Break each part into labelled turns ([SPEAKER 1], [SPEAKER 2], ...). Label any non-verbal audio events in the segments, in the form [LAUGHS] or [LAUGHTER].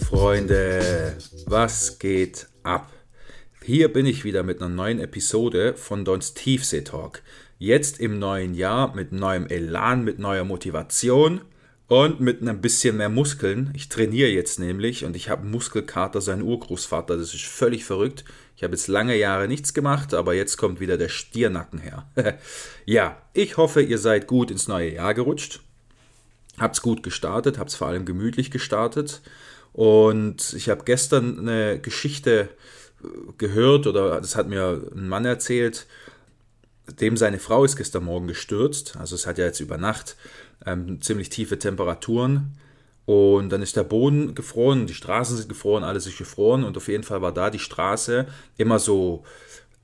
[SPEAKER 1] Freunde, was geht ab? Hier bin ich wieder mit einer neuen Episode von Dons Tiefsee Talk. Jetzt im neuen Jahr mit neuem Elan, mit neuer Motivation und mit ein bisschen mehr Muskeln. Ich trainiere jetzt nämlich und ich habe Muskelkater, sein Urgroßvater. Das ist völlig verrückt. Ich habe jetzt lange Jahre nichts gemacht, aber jetzt kommt wieder der Stiernacken her. [LAUGHS] ja, ich hoffe, ihr seid gut ins neue Jahr gerutscht. Habt's gut gestartet, habt's vor allem gemütlich gestartet. Und ich habe gestern eine Geschichte äh, gehört, oder das hat mir ein Mann erzählt, dem seine Frau ist gestern Morgen gestürzt. Also es hat ja jetzt über Nacht ähm, ziemlich tiefe Temperaturen. Und dann ist der Boden gefroren, die Straßen sind gefroren, alles ist gefroren. Und auf jeden Fall war da die Straße immer so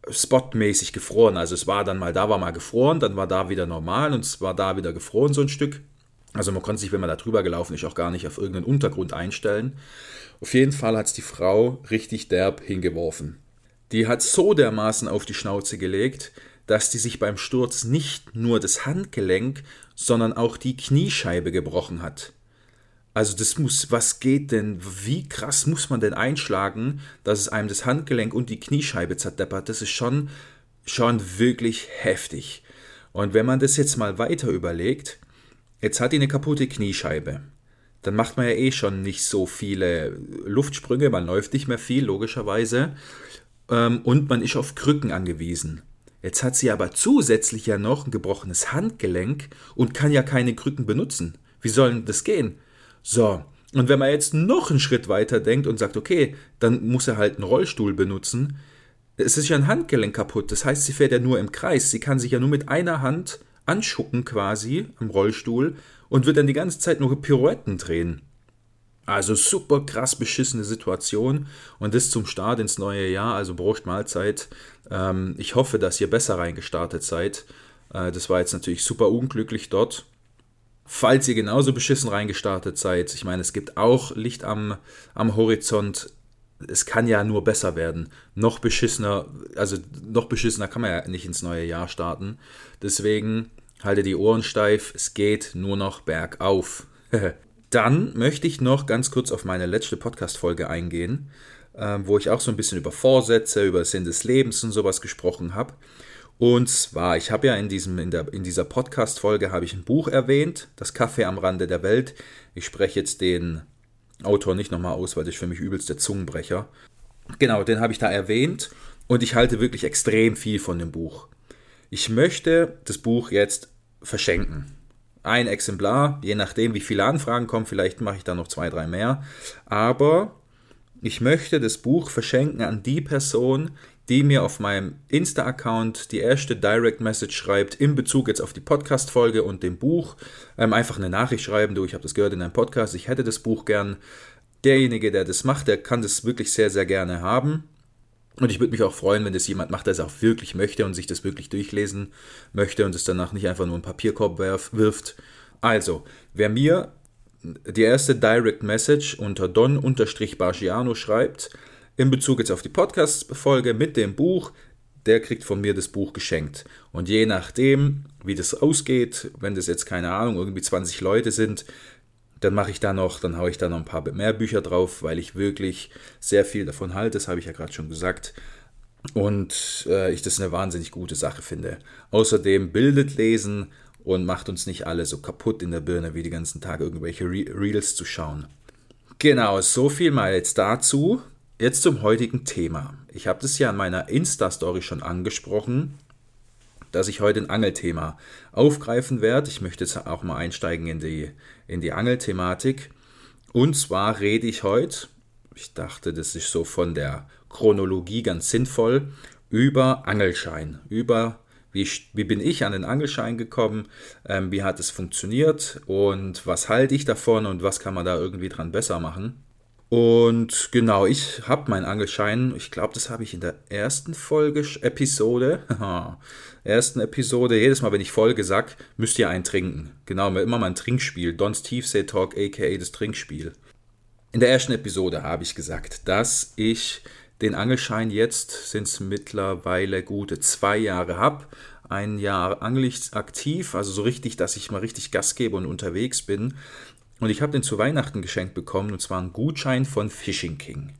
[SPEAKER 1] spotmäßig gefroren. Also es war dann mal da, war mal gefroren, dann war da wieder normal und es war da wieder gefroren so ein Stück. Also man konnte sich, wenn man da drüber gelaufen ist, auch gar nicht auf irgendeinen Untergrund einstellen. Auf jeden Fall hat es die Frau richtig derb hingeworfen. Die hat so dermaßen auf die Schnauze gelegt, dass die sich beim Sturz nicht nur das Handgelenk, sondern auch die Kniescheibe gebrochen hat. Also das muss, was geht denn, wie krass muss man denn einschlagen, dass es einem das Handgelenk und die Kniescheibe zerdeppert? Das ist schon, schon wirklich heftig. Und wenn man das jetzt mal weiter überlegt, jetzt hat die eine kaputte Kniescheibe. Dann macht man ja eh schon nicht so viele Luftsprünge, man läuft nicht mehr viel, logischerweise. Ähm, und man ist auf Krücken angewiesen. Jetzt hat sie aber zusätzlich ja noch ein gebrochenes Handgelenk und kann ja keine Krücken benutzen. Wie soll denn das gehen? So, und wenn man jetzt noch einen Schritt weiter denkt und sagt, okay, dann muss er halt einen Rollstuhl benutzen, es ist ja ein Handgelenk kaputt. Das heißt, sie fährt ja nur im Kreis. Sie kann sich ja nur mit einer Hand anschucken quasi am Rollstuhl und wird dann die ganze Zeit nur Pirouetten drehen. Also super krass beschissene Situation und das zum Start ins neue Jahr, also Brucht Mahlzeit. Ähm, ich hoffe, dass ihr besser reingestartet seid. Äh, das war jetzt natürlich super unglücklich dort. Falls ihr genauso beschissen reingestartet seid, ich meine, es gibt auch Licht am, am Horizont. Es kann ja nur besser werden. Noch beschissener, also noch beschissener kann man ja nicht ins neue Jahr starten. Deswegen halte die Ohren steif. Es geht nur noch bergauf. [LAUGHS] Dann möchte ich noch ganz kurz auf meine letzte Podcast-Folge eingehen, äh, wo ich auch so ein bisschen über Vorsätze, über Sinn des Lebens und sowas gesprochen habe. Und zwar, ich habe ja in, diesem, in, der, in dieser Podcast-Folge ein Buch erwähnt, Das Kaffee am Rande der Welt. Ich spreche jetzt den Autor nicht nochmal aus, weil das ist für mich übelst der Zungenbrecher. Genau, den habe ich da erwähnt und ich halte wirklich extrem viel von dem Buch. Ich möchte das Buch jetzt verschenken ein Exemplar, je nachdem, wie viele Anfragen kommen, vielleicht mache ich da noch zwei, drei mehr. Aber ich möchte das Buch verschenken an die Person, die mir auf meinem Insta-Account die erste Direct Message schreibt in Bezug jetzt auf die Podcast-Folge und dem Buch. Ähm, einfach eine Nachricht schreiben, du, ich habe das gehört in einem Podcast, ich hätte das Buch gern. Derjenige, der das macht, der kann das wirklich sehr, sehr gerne haben. Und ich würde mich auch freuen, wenn das jemand macht, der es auch wirklich möchte und sich das wirklich durchlesen möchte und es danach nicht einfach nur einen Papierkorb wirft. Also, wer mir die erste Direct Message unter don-bargiano schreibt, in Bezug jetzt auf die Podcast-Folge mit dem Buch, der kriegt von mir das Buch geschenkt. Und je nachdem, wie das ausgeht, wenn das jetzt keine Ahnung, irgendwie 20 Leute sind, dann mache ich da noch, dann haue ich da noch ein paar mehr Bücher drauf, weil ich wirklich sehr viel davon halte, das habe ich ja gerade schon gesagt. Und äh, ich das eine wahnsinnig gute Sache finde. Außerdem bildet Lesen und macht uns nicht alle so kaputt in der Birne, wie die ganzen Tage irgendwelche Re Reels zu schauen. Genau, so viel mal jetzt dazu. Jetzt zum heutigen Thema. Ich habe das ja in meiner Insta-Story schon angesprochen dass ich heute ein Angelthema aufgreifen werde. Ich möchte jetzt auch mal einsteigen in die, in die Angelthematik. Und zwar rede ich heute, ich dachte, das ist so von der Chronologie ganz sinnvoll, über Angelschein, über wie, wie bin ich an den Angelschein gekommen, ähm, wie hat es funktioniert und was halte ich davon und was kann man da irgendwie dran besser machen. Und genau, ich habe meinen Angelschein, ich glaube, das habe ich in der ersten Folge, Episode, [LAUGHS] ersten Episode, jedes Mal, wenn ich Folge sag, müsst ihr einen trinken. Genau, immer mal ein Trinkspiel, Dons Tiefsee Talk, aka das Trinkspiel. In der ersten Episode habe ich gesagt, dass ich den Angelschein jetzt, sind es mittlerweile gute zwei Jahre habe. Ein Jahr angel aktiv, also so richtig, dass ich mal richtig Gas gebe und unterwegs bin. Und ich habe den zu Weihnachten geschenkt bekommen, und zwar einen Gutschein von Fishing King.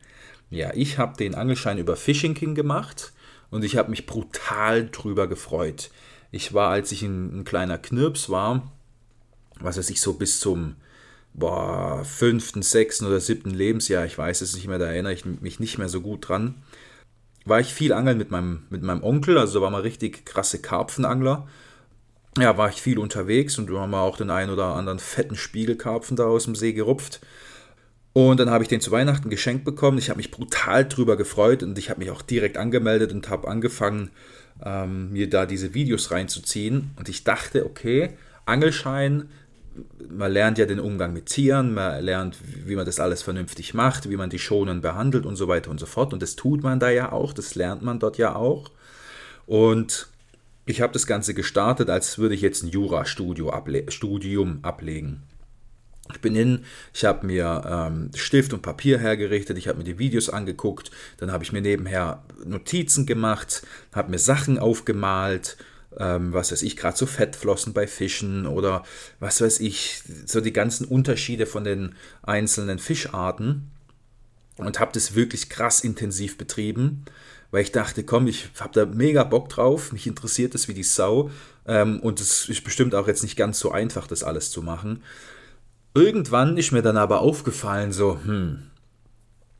[SPEAKER 1] Ja, ich habe den Angelschein über Fishing King gemacht und ich habe mich brutal drüber gefreut. Ich war, als ich ein, ein kleiner Knirps war, was weiß ich, so bis zum boah, fünften, sechsten oder siebten Lebensjahr, ich weiß es nicht mehr, da erinnere ich mich nicht mehr so gut dran, war ich viel angeln mit meinem, mit meinem Onkel, also war mal richtig krasse Karpfenangler ja, war ich viel unterwegs und wir haben auch den einen oder anderen fetten Spiegelkarpfen da aus dem See gerupft. Und dann habe ich den zu Weihnachten geschenkt bekommen. Ich habe mich brutal drüber gefreut und ich habe mich auch direkt angemeldet und habe angefangen, ähm, mir da diese Videos reinzuziehen. Und ich dachte, okay, Angelschein, man lernt ja den Umgang mit Tieren, man lernt, wie man das alles vernünftig macht, wie man die schonen behandelt und so weiter und so fort. Und das tut man da ja auch, das lernt man dort ja auch. Und ich habe das Ganze gestartet, als würde ich jetzt ein Jurastudium able ablegen. Ich bin hin, ich habe mir ähm, Stift und Papier hergerichtet, ich habe mir die Videos angeguckt, dann habe ich mir nebenher Notizen gemacht, habe mir Sachen aufgemalt, ähm, was weiß ich, gerade so Fettflossen bei Fischen oder was weiß ich, so die ganzen Unterschiede von den einzelnen Fischarten und habe das wirklich krass intensiv betrieben weil ich dachte, komm, ich habe da mega Bock drauf, mich interessiert das wie die Sau ähm, und es ist bestimmt auch jetzt nicht ganz so einfach, das alles zu machen. Irgendwann ist mir dann aber aufgefallen, so, hm,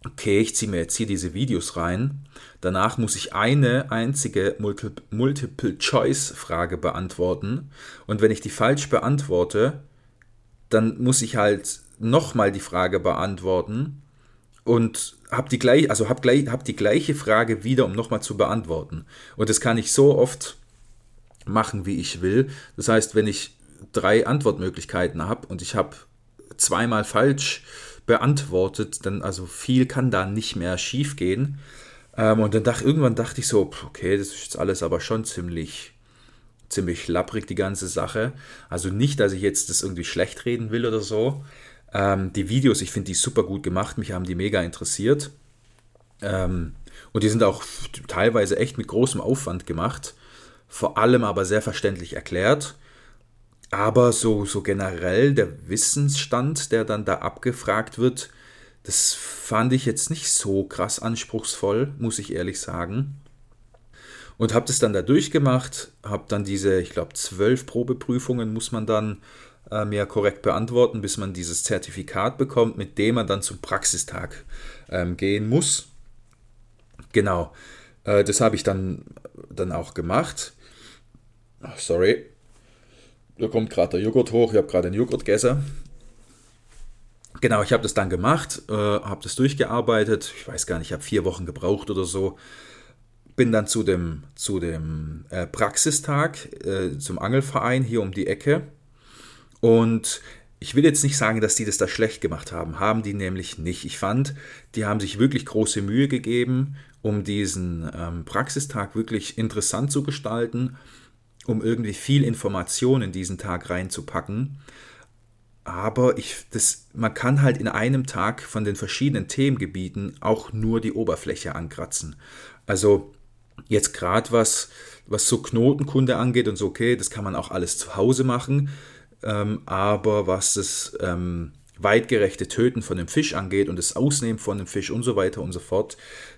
[SPEAKER 1] okay, ich ziehe mir jetzt hier diese Videos rein. Danach muss ich eine einzige Multiple-Choice-Frage beantworten. Und wenn ich die falsch beantworte, dann muss ich halt nochmal die Frage beantworten und habe die, gleich, also hab gleich, hab die gleiche Frage wieder, um nochmal zu beantworten. Und das kann ich so oft machen, wie ich will. Das heißt, wenn ich drei Antwortmöglichkeiten habe und ich habe zweimal falsch beantwortet, dann also viel kann da nicht mehr schief gehen. Ähm, und dann dachte irgendwann dachte ich so, okay, das ist jetzt alles aber schon ziemlich ziemlich lapprig die ganze Sache. Also nicht, dass ich jetzt das irgendwie schlecht reden will oder so, ähm, die Videos, ich finde die super gut gemacht, mich haben die mega interessiert. Ähm, und die sind auch teilweise echt mit großem Aufwand gemacht, vor allem aber sehr verständlich erklärt. Aber so, so generell der Wissensstand, der dann da abgefragt wird, das fand ich jetzt nicht so krass anspruchsvoll, muss ich ehrlich sagen. Und habe das dann da durchgemacht, habe dann diese, ich glaube, zwölf Probeprüfungen muss man dann ähm, ja korrekt beantworten, bis man dieses Zertifikat bekommt, mit dem man dann zum Praxistag ähm, gehen muss. Genau, äh, das habe ich dann, dann auch gemacht. Ach, sorry, da kommt gerade der Joghurt hoch, ich habe gerade einen Joghurt gegessen. Genau, ich habe das dann gemacht, äh, habe das durchgearbeitet. Ich weiß gar nicht, ich habe vier Wochen gebraucht oder so. Bin dann zu dem, zu dem äh, Praxistag, äh, zum Angelverein hier um die Ecke. Und ich will jetzt nicht sagen, dass die das da schlecht gemacht haben. Haben die nämlich nicht. Ich fand, die haben sich wirklich große Mühe gegeben, um diesen ähm, Praxistag wirklich interessant zu gestalten, um irgendwie viel Information in diesen Tag reinzupacken. Aber ich, das, man kann halt in einem Tag von den verschiedenen Themengebieten auch nur die Oberfläche ankratzen. Also jetzt gerade was, was so Knotenkunde angeht und so, okay, das kann man auch alles zu Hause machen ähm, aber was das ähm, weitgerechte Töten von dem Fisch angeht und das Ausnehmen von dem Fisch und so weiter und so fort,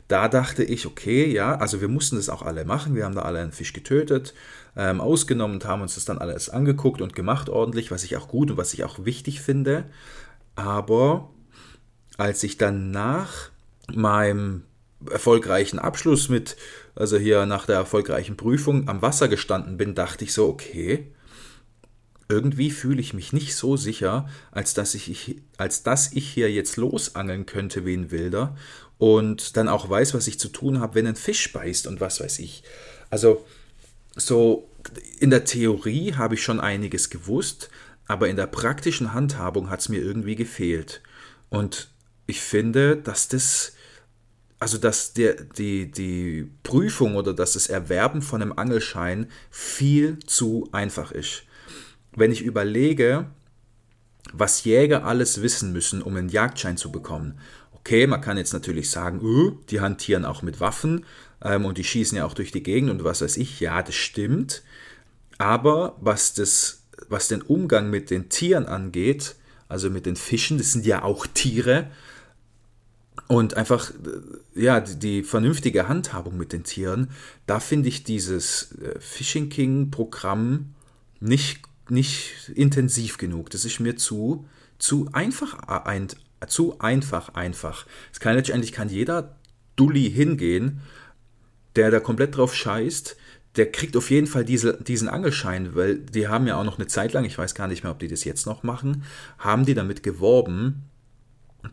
[SPEAKER 1] da dachte ich, okay, ja, also wir mussten das auch alle machen. Wir haben da alle einen Fisch getötet, ähm, ausgenommen und haben uns das dann alles angeguckt und gemacht ordentlich, was ich auch gut und was ich auch wichtig finde. Aber als ich dann nach meinem erfolgreichen Abschluss mit, also hier nach der erfolgreichen Prüfung am Wasser gestanden bin, dachte ich so, okay, irgendwie fühle ich mich nicht so sicher, als dass ich, als dass ich hier jetzt losangeln könnte wie ein Wilder und dann auch weiß, was ich zu tun habe, wenn ein Fisch beißt und was weiß ich. Also so in der Theorie habe ich schon einiges gewusst, aber in der praktischen Handhabung hat es mir irgendwie gefehlt. Und ich finde, dass das, also dass der, die, die Prüfung oder dass das Erwerben von einem Angelschein viel zu einfach ist. Wenn ich überlege, was Jäger alles wissen müssen, um einen Jagdschein zu bekommen. Okay, man kann jetzt natürlich sagen, uh, die hantieren auch mit Waffen ähm, und die schießen ja auch durch die Gegend und was weiß ich. Ja, das stimmt. Aber was, das, was den Umgang mit den Tieren angeht, also mit den Fischen, das sind ja auch Tiere, und einfach, äh, ja, die, vernünftige Handhabung mit den Tieren, da finde ich dieses äh, Fishing King-Programm nicht, nicht intensiv genug. Das ist mir zu, zu einfach, ein, zu einfach, einfach. Es kann letztendlich kann jeder Dulli hingehen, der da komplett drauf scheißt, der kriegt auf jeden Fall diese, diesen Angelschein, weil die haben ja auch noch eine Zeit lang, ich weiß gar nicht mehr, ob die das jetzt noch machen, haben die damit geworben,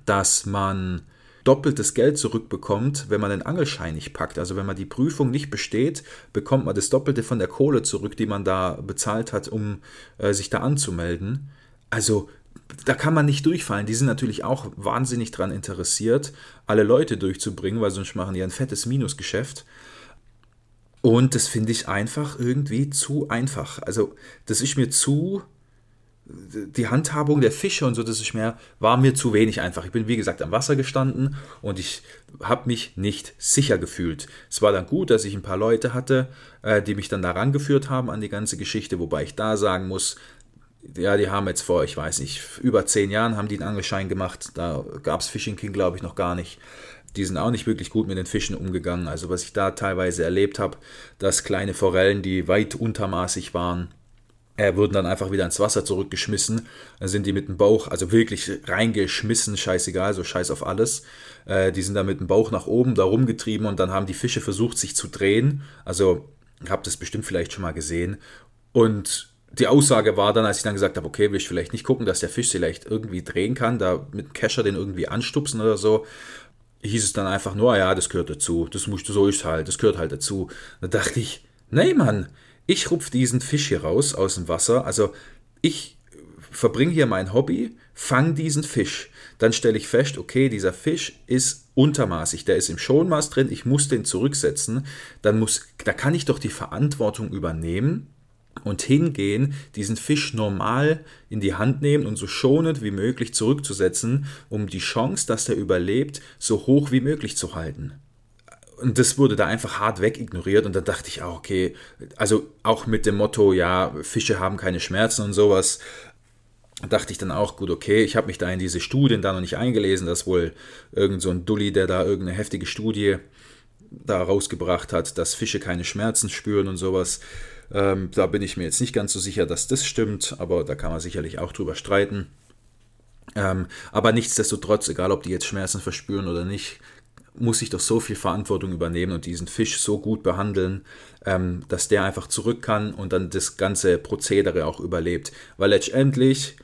[SPEAKER 1] dass man doppeltes Geld zurückbekommt, wenn man den Angelschein nicht packt. Also wenn man die Prüfung nicht besteht, bekommt man das Doppelte von der Kohle zurück, die man da bezahlt hat, um äh, sich da anzumelden. Also da kann man nicht durchfallen. Die sind natürlich auch wahnsinnig daran interessiert, alle Leute durchzubringen, weil sonst machen die ein fettes Minusgeschäft. Und das finde ich einfach irgendwie zu einfach. Also, das ist mir zu. Die Handhabung der Fische und so, das ist mir, war mir zu wenig einfach. Ich bin, wie gesagt, am Wasser gestanden und ich habe mich nicht sicher gefühlt. Es war dann gut, dass ich ein paar Leute hatte, äh, die mich dann daran geführt haben an die ganze Geschichte, wobei ich da sagen muss, ja, die haben jetzt vor, ich weiß nicht, über zehn Jahren haben die einen Angelschein gemacht. Da gab es Fishing King, glaube ich, noch gar nicht die sind auch nicht wirklich gut mit den Fischen umgegangen. Also was ich da teilweise erlebt habe, dass kleine Forellen, die weit untermaßig waren, äh, wurden dann einfach wieder ins Wasser zurückgeschmissen. Dann sind die mit dem Bauch, also wirklich reingeschmissen, scheißegal, so scheiß auf alles. Äh, die sind dann mit dem Bauch nach oben da rumgetrieben und dann haben die Fische versucht, sich zu drehen. Also, habe das bestimmt vielleicht schon mal gesehen. Und die Aussage war dann, als ich dann gesagt habe, okay, will ich vielleicht nicht gucken, dass der Fisch vielleicht irgendwie drehen kann, da mit dem Kescher den irgendwie anstupsen oder so, hieß es dann einfach nur, ja, das gehört dazu, das musst du, so ist halt, das gehört halt dazu. Da dachte ich, nee, Mann, ich rupf diesen Fisch hier raus aus dem Wasser, also ich verbringe hier mein Hobby, fang diesen Fisch. Dann stelle ich fest, okay, dieser Fisch ist untermaßig, der ist im Schonmaß drin, ich muss den zurücksetzen, dann muss, da kann ich doch die Verantwortung übernehmen und hingehen, diesen Fisch normal in die Hand nehmen und so schonend wie möglich zurückzusetzen, um die Chance, dass der überlebt, so hoch wie möglich zu halten. Und das wurde da einfach hart weg ignoriert und da dachte ich auch, okay, also auch mit dem Motto, ja, Fische haben keine Schmerzen und sowas, dachte ich dann auch, gut, okay, ich habe mich da in diese Studien da noch nicht eingelesen, dass wohl irgend so ein Dulli, der da irgendeine heftige Studie da rausgebracht hat, dass Fische keine Schmerzen spüren und sowas. Ähm, da bin ich mir jetzt nicht ganz so sicher, dass das stimmt, aber da kann man sicherlich auch drüber streiten. Ähm, aber nichtsdestotrotz, egal ob die jetzt Schmerzen verspüren oder nicht, muss ich doch so viel Verantwortung übernehmen und diesen Fisch so gut behandeln, ähm, dass der einfach zurück kann und dann das ganze Prozedere auch überlebt. Weil letztendlich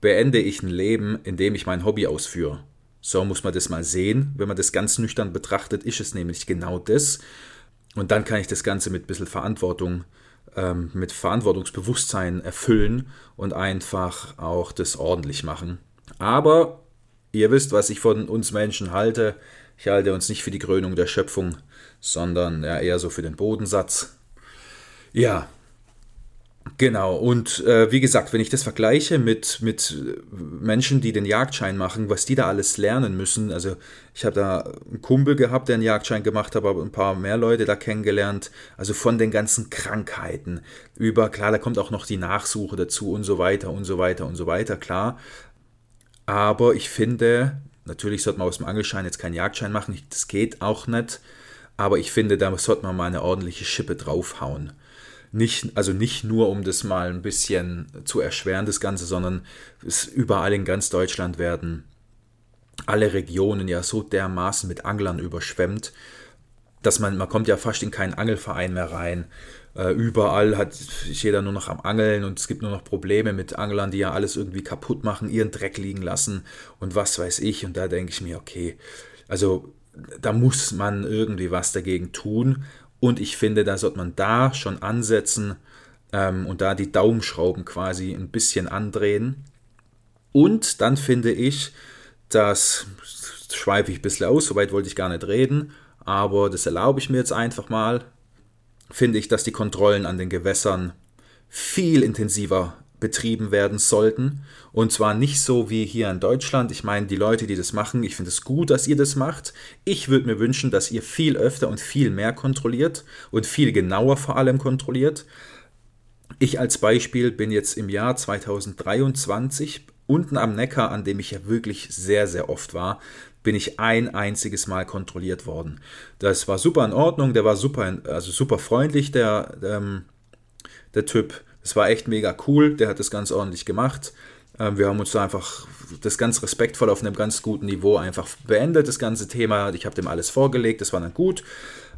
[SPEAKER 1] beende ich ein Leben, in dem ich mein Hobby ausführe. So muss man das mal sehen. Wenn man das ganz nüchtern betrachtet, ist es nämlich genau das. Und dann kann ich das Ganze mit ein bisschen Verantwortung ähm, mit Verantwortungsbewusstsein erfüllen und einfach auch das ordentlich machen. Aber ihr wisst, was ich von uns Menschen halte. Ich halte uns nicht für die Krönung der Schöpfung, sondern ja, eher so für den Bodensatz. Ja, Genau, und äh, wie gesagt, wenn ich das vergleiche mit, mit Menschen, die den Jagdschein machen, was die da alles lernen müssen, also ich habe da einen Kumpel gehabt, der einen Jagdschein gemacht hat, aber ein paar mehr Leute da kennengelernt, also von den ganzen Krankheiten über, klar, da kommt auch noch die Nachsuche dazu und so weiter und so weiter und so weiter, klar. Aber ich finde, natürlich sollte man aus dem Angelschein jetzt keinen Jagdschein machen, das geht auch nicht, aber ich finde, da sollte man mal eine ordentliche Schippe draufhauen nicht, also nicht nur um das mal ein bisschen zu erschweren, das Ganze, sondern es überall in ganz Deutschland werden alle Regionen ja so dermaßen mit Anglern überschwemmt, dass man, man kommt ja fast in keinen Angelverein mehr rein. Äh, überall hat jeder nur noch am Angeln und es gibt nur noch Probleme mit Anglern, die ja alles irgendwie kaputt machen, ihren Dreck liegen lassen und was weiß ich. Und da denke ich mir, okay, also da muss man irgendwie was dagegen tun. Und ich finde, da sollte man da schon ansetzen ähm, und da die Daumenschrauben quasi ein bisschen andrehen. Und dann finde ich, das schweife ich ein bisschen aus, soweit wollte ich gar nicht reden, aber das erlaube ich mir jetzt einfach mal. Finde ich, dass die Kontrollen an den Gewässern viel intensiver betrieben werden sollten. Und zwar nicht so wie hier in Deutschland. Ich meine, die Leute, die das machen, ich finde es gut, dass ihr das macht. Ich würde mir wünschen, dass ihr viel öfter und viel mehr kontrolliert und viel genauer vor allem kontrolliert. Ich als Beispiel bin jetzt im Jahr 2023 unten am Neckar, an dem ich ja wirklich sehr, sehr oft war, bin ich ein einziges Mal kontrolliert worden. Das war super in Ordnung, der war super, also super freundlich, der, ähm, der Typ. Das war echt mega cool, der hat das ganz ordentlich gemacht. Ähm, wir haben uns da einfach das ganz respektvoll auf einem ganz guten Niveau einfach beendet, das ganze Thema. Ich habe dem alles vorgelegt, das war dann gut.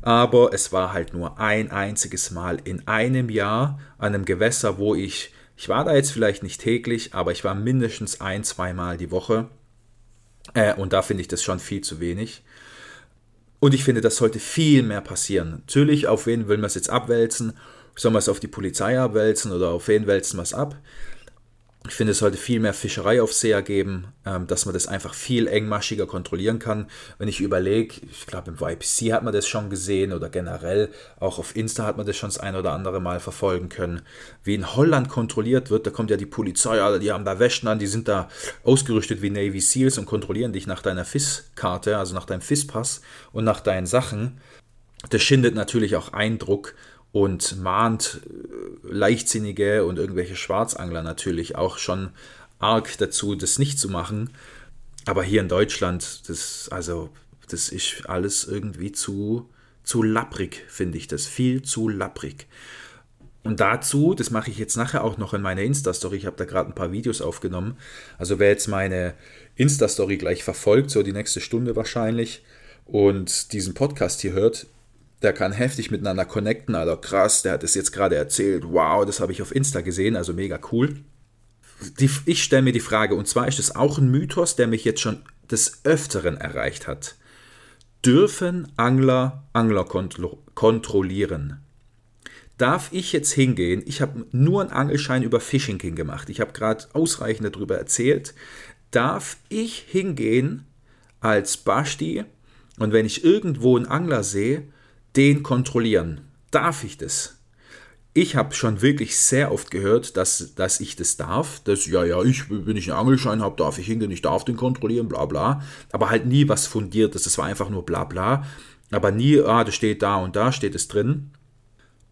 [SPEAKER 1] Aber es war halt nur ein einziges Mal in einem Jahr an einem Gewässer, wo ich, ich war da jetzt vielleicht nicht täglich, aber ich war mindestens ein, zweimal die Woche. Äh, und da finde ich das schon viel zu wenig. Und ich finde, das sollte viel mehr passieren. Natürlich, auf wen will man es jetzt abwälzen? Soll man es auf die Polizei abwälzen oder auf wen wälzen wir es ab? Ich finde, es sollte viel mehr Fischereiaufseher geben, ähm, dass man das einfach viel engmaschiger kontrollieren kann. Wenn ich überlege, ich glaube, im YPC hat man das schon gesehen oder generell auch auf Insta hat man das schon das ein oder andere Mal verfolgen können. Wie in Holland kontrolliert wird, da kommt ja die Polizei, Alter, die haben da Wäschen an, die sind da ausgerüstet wie Navy Seals und kontrollieren dich nach deiner FIS-Karte, also nach deinem FIS-Pass und nach deinen Sachen. Das schindet natürlich auch Eindruck und mahnt äh, Leichtsinnige und irgendwelche Schwarzangler natürlich auch schon arg dazu, das nicht zu machen. Aber hier in Deutschland, das, also, das ist alles irgendwie zu, zu lapprig, finde ich das. Viel zu lapprig. Und dazu, das mache ich jetzt nachher auch noch in meiner Insta-Story, ich habe da gerade ein paar Videos aufgenommen. Also wer jetzt meine Insta-Story gleich verfolgt, so die nächste Stunde wahrscheinlich, und diesen Podcast hier hört, der kann heftig miteinander connecten, also krass, der hat es jetzt gerade erzählt, wow, das habe ich auf Insta gesehen, also mega cool. Die, ich stelle mir die Frage, und zwar ist es auch ein Mythos, der mich jetzt schon des Öfteren erreicht hat. Dürfen Angler Angler kontro kontrollieren? Darf ich jetzt hingehen? Ich habe nur einen Angelschein über Fishing King gemacht. Ich habe gerade ausreichend darüber erzählt. Darf ich hingehen als Basti und wenn ich irgendwo einen Angler sehe, den kontrollieren. Darf ich das? Ich habe schon wirklich sehr oft gehört, dass, dass ich das darf. Dass, ja, ja, ich, wenn ich einen Angelschein habe, darf ich hingehen, ich darf den kontrollieren, bla bla. Aber halt nie was Fundiertes. Das war einfach nur bla bla. Aber nie, ah, das steht da und da, steht es drin.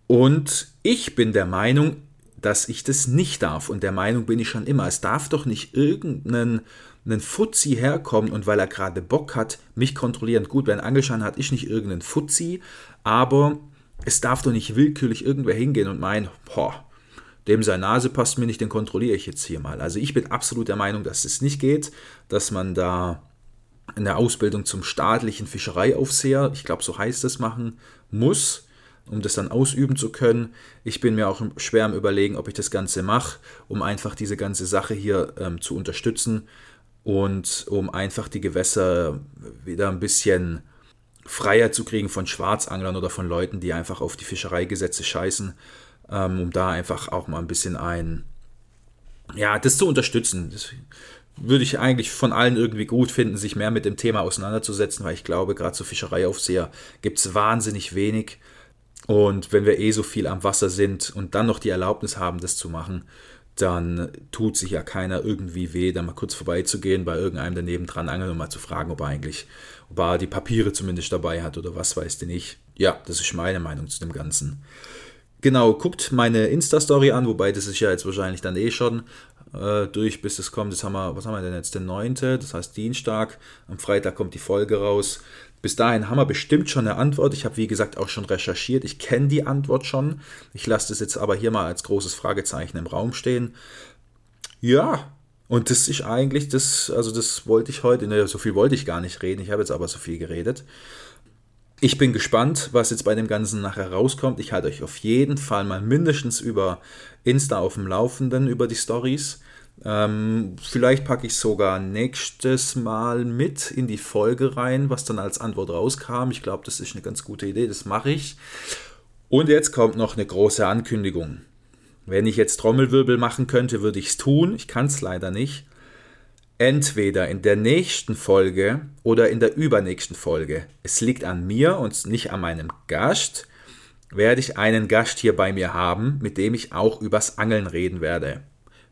[SPEAKER 1] Und ich bin der Meinung, dass ich das nicht darf. Und der Meinung bin ich schon immer. Es darf doch nicht irgendeinen einen Fuzzi herkommen und weil er gerade Bock hat, mich kontrollieren. Gut, wer einen Angelschein hat, ich nicht irgendeinen Fuzzi, aber es darf doch nicht willkürlich irgendwer hingehen und meinen, boah, dem seine Nase passt mir nicht, den kontrolliere ich jetzt hier mal. Also ich bin absolut der Meinung, dass es nicht geht, dass man da eine Ausbildung zum staatlichen Fischereiaufseher, ich glaube so heißt es, machen muss, um das dann ausüben zu können. Ich bin mir auch schwer am Überlegen, ob ich das Ganze mache, um einfach diese ganze Sache hier ähm, zu unterstützen und um einfach die Gewässer wieder ein bisschen freier zu kriegen von Schwarzanglern oder von Leuten, die einfach auf die Fischereigesetze scheißen, ähm, um da einfach auch mal ein bisschen ein, ja, das zu unterstützen. Das würde ich eigentlich von allen irgendwie gut finden, sich mehr mit dem Thema auseinanderzusetzen, weil ich glaube, gerade so Fischereiaufseher gibt es wahnsinnig wenig. Und wenn wir eh so viel am Wasser sind und dann noch die Erlaubnis haben, das zu machen, dann tut sich ja keiner irgendwie weh, da mal kurz vorbeizugehen bei irgendeinem daneben dran angeln und mal zu fragen, ob er eigentlich, ob er die Papiere zumindest dabei hat oder was weiß denn ich. Ja, das ist meine Meinung zu dem Ganzen. Genau, guckt meine Insta-Story an, wobei das ist ja jetzt wahrscheinlich dann eh schon äh, durch, bis es kommt. Das haben wir, was haben wir denn jetzt? Den 9., das heißt Dienstag. Am Freitag kommt die Folge raus. Bis dahin haben wir bestimmt schon eine Antwort. Ich habe, wie gesagt, auch schon recherchiert. Ich kenne die Antwort schon. Ich lasse das jetzt aber hier mal als großes Fragezeichen im Raum stehen. Ja, und das ist eigentlich das, also das wollte ich heute, ne, so viel wollte ich gar nicht reden. Ich habe jetzt aber so viel geredet. Ich bin gespannt, was jetzt bei dem Ganzen nachher rauskommt. Ich halte euch auf jeden Fall mal mindestens über Insta auf dem Laufenden, über die Stories. Ähm, vielleicht packe ich sogar nächstes Mal mit in die Folge rein, was dann als Antwort rauskam. Ich glaube, das ist eine ganz gute Idee, das mache ich. Und jetzt kommt noch eine große Ankündigung. Wenn ich jetzt Trommelwirbel machen könnte, würde ich es tun. Ich kann es leider nicht. Entweder in der nächsten Folge oder in der übernächsten Folge. Es liegt an mir und nicht an meinem Gast. Werde ich einen Gast hier bei mir haben, mit dem ich auch übers Angeln reden werde.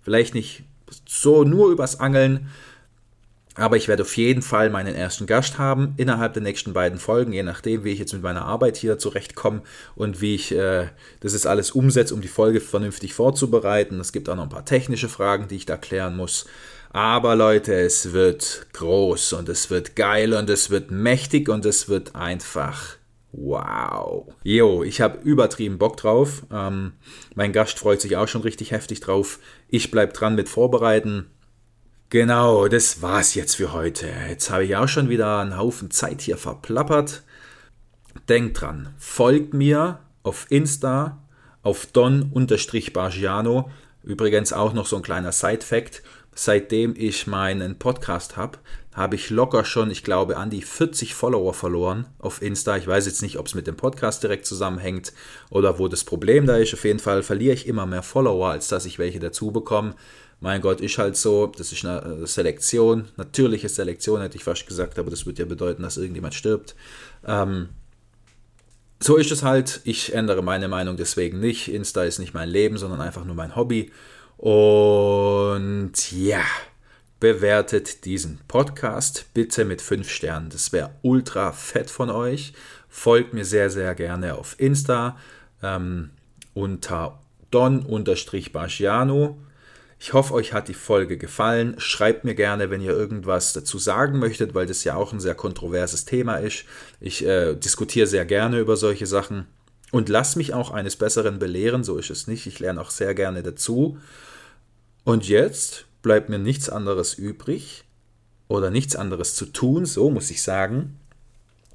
[SPEAKER 1] Vielleicht nicht so nur übers Angeln, aber ich werde auf jeden Fall meinen ersten Gast haben innerhalb der nächsten beiden Folgen, je nachdem, wie ich jetzt mit meiner Arbeit hier zurechtkomme und wie ich äh, das jetzt alles umsetze, um die Folge vernünftig vorzubereiten. Es gibt auch noch ein paar technische Fragen, die ich da klären muss. Aber Leute, es wird groß und es wird geil und es wird mächtig und es wird einfach wow. Jo, ich habe übertrieben Bock drauf. Ähm, mein Gast freut sich auch schon richtig heftig drauf. Ich bleibe dran mit Vorbereiten. Genau, das war's jetzt für heute. Jetzt habe ich auch schon wieder einen Haufen Zeit hier verplappert. Denkt dran, folgt mir auf Insta auf don-bargiano. Übrigens auch noch so ein kleiner Side-Fact seitdem ich meinen Podcast habe, habe ich locker schon, ich glaube, an die 40 Follower verloren auf Insta. Ich weiß jetzt nicht, ob es mit dem Podcast direkt zusammenhängt oder wo das Problem da ist. Auf jeden Fall verliere ich immer mehr Follower, als dass ich welche dazu bekomme. Mein Gott, ist halt so, das ist eine äh, Selektion, natürliche Selektion hätte ich fast gesagt, aber das würde ja bedeuten, dass irgendjemand stirbt. Ähm, so ist es halt, ich ändere meine Meinung deswegen nicht. Insta ist nicht mein Leben, sondern einfach nur mein Hobby. Und ja, bewertet diesen Podcast bitte mit 5 Sternen. Das wäre ultra fett von euch. Folgt mir sehr, sehr gerne auf Insta ähm, unter don-bagiano. Ich hoffe, euch hat die Folge gefallen. Schreibt mir gerne, wenn ihr irgendwas dazu sagen möchtet, weil das ja auch ein sehr kontroverses Thema ist. Ich äh, diskutiere sehr gerne über solche Sachen. Und lass mich auch eines Besseren belehren, so ist es nicht. Ich lerne auch sehr gerne dazu. Und jetzt bleibt mir nichts anderes übrig oder nichts anderes zu tun, so muss ich sagen,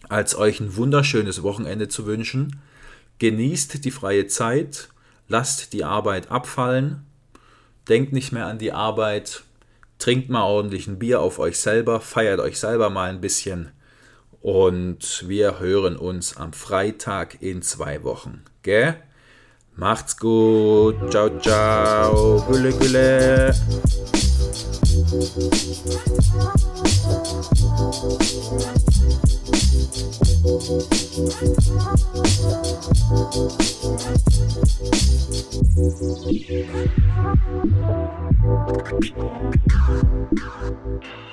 [SPEAKER 1] als euch ein wunderschönes Wochenende zu wünschen. Genießt die freie Zeit, lasst die Arbeit abfallen, denkt nicht mehr an die Arbeit, trinkt mal ordentlich ein Bier auf euch selber, feiert euch selber mal ein bisschen und wir hören uns am Freitag in zwei Wochen. Gell? Macht's gut. Ciao, ciao. Gülle, gülle. Thank